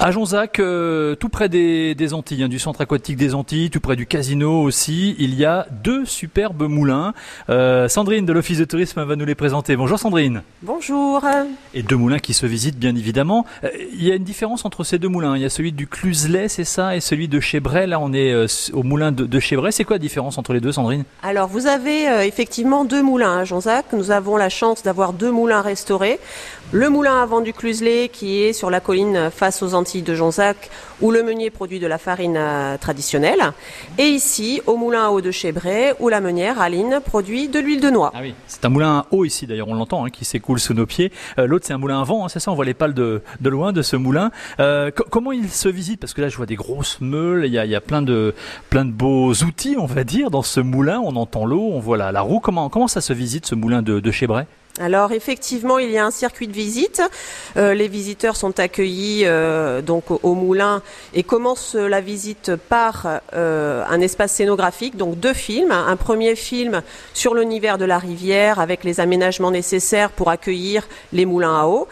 À Jonzac, euh, tout près des, des Antilles, hein, du centre aquatique des Antilles, tout près du casino aussi, il y a deux superbes moulins. Euh, Sandrine de l'Office de tourisme va nous les présenter. Bonjour Sandrine. Bonjour. Et deux moulins qui se visitent bien évidemment. Euh, il y a une différence entre ces deux moulins. Il y a celui du Cluselet, c'est ça, et celui de Chebray. Là, on est au moulin de, de Chebray. C'est quoi la différence entre les deux, Sandrine? Alors, vous avez effectivement deux moulins à Jonzac. Nous avons la chance d'avoir deux moulins restaurés. Le moulin avant du Cluselet qui est sur la colline face aux Antilles de Jonzac où le meunier produit de la farine euh, traditionnelle. Et ici, au moulin à eau de Chebray où la meunière, Aline, produit de l'huile de noix. Ah oui, c'est un moulin à eau ici d'ailleurs, on l'entend, hein, qui s'écoule sous nos pieds. Euh, L'autre c'est un moulin à vent, hein, c'est ça, on voit les pales de, loin de ce moulin. Euh, co- comment il se visite? Parce que là je vois des grosses meules, il y a, y a plein, de, plein de beaux outils on va dire dans ce moulin, on entend l'eau, on voit la, roue. Comment, comment ça se visite ce moulin de, de Chebray? Alors effectivement, il y a un circuit de visite. Euh, les visiteurs sont accueillis euh, donc au, moulin et commencent la visite par euh, un espace scénographique, donc deux films. Un premier film sur l'univers de la rivière avec les aménagements nécessaires pour accueillir les moulins à eau.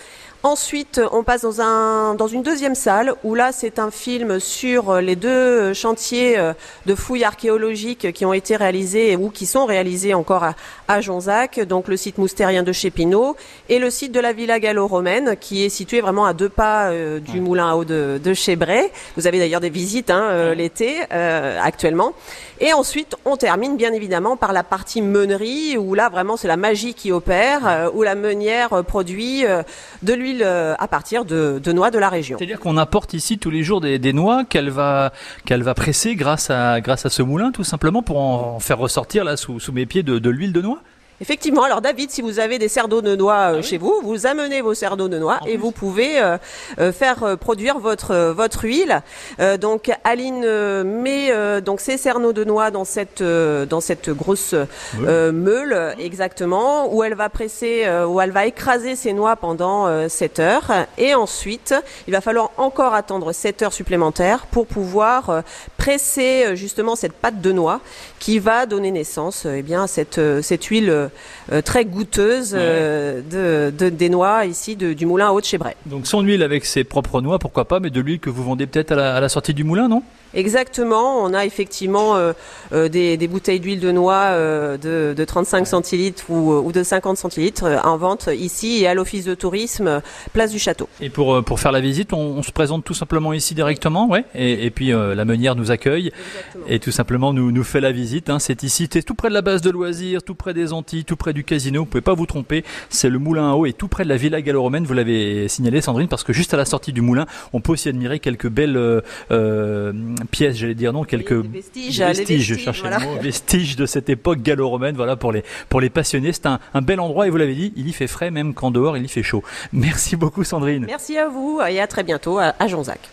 Ensuite, on passe dans, un, dans une deuxième salle où là, c'est un film sur les deux chantiers euh, de fouilles archéologiques qui ont été réalisés ou qui sont réalisés encore à, à Jonzac, donc le site moustérien de Chépinaud et le site de la villa gallo-romaine qui est situé vraiment à deux pas euh, du moulin à eau de, de Chébray. Vous avez d'ailleurs des visites hein, euh, l'été euh, actuellement. Et ensuite, on termine bien évidemment par la partie meunerie où là, vraiment, c'est la magie qui opère, euh, où la meunière euh, produit euh, de l'huile euh, à partir de, noix de la région. C'est-à-dire qu'on apporte ici tous les jours des, noix qu'elle va, qu'elle va presser grâce à, grâce à ce moulin tout simplement pour en, faire ressortir là sous, sous mes pieds de l'huile de noix Effectivement, alors David, si vous avez des serres de noix euh, chez vous, vous amenez vos serres d'eau de noix et vous pouvez euh, euh, faire produire votre votre huile. Euh, donc Aline met euh, donc ses cerneaux de noix dans cette euh, dans cette grosse euh, meule euh, exactement où elle va presser où elle va écraser ses noix pendant euh, 7 heures. Et ensuite il va falloir encore attendre 7 heures supplémentaires pour pouvoir euh, presser euh, justement cette pâte de noix qui va donner naissance euh, eh bien à cette euh, cette huile très goûteuse de, de- des noix ici de- du moulin à eau de Chébray. Donc son huile avec ses propres noix, pourquoi pas, mais de l'huile que vous vendez peut-être à la, à la sortie du moulin, non? Exactement, on a effectivement euh, euh, des, des bouteilles d'huile de noix euh, de, de 35 centilitres ou, ou de 50 centilitres en vente ici et à l'office de tourisme place du château. Et pour, pour faire la visite, on, on se présente tout simplement ici directement, ouais. Et, et puis euh, la meunière nous accueille et tout simplement nous, nous fait la visite. Hein. C'est ici, c'est tout près de la base de loisirs, tout près des Antilles, tout près du casino. Vous pouvez pas vous tromper. C'est le moulin à eau et tout près de la villa gallo-romaine. Vous l'avez signalé, Sandrine, parce que juste à la sortie du moulin, on peut aussi admirer quelques belles pièces, j'allais dire non, quelques Les vestiges, je cherchais voilà. le mot, vestiges de cette époque gallo-romaine. Voilà pour les pour les passionnés, c'est un, un bel endroit et vous l'avez dit, il y fait frais même quand dehors il y fait chaud. Merci beaucoup, Sandrine. Merci à vous et à très bientôt à, à Jonzac.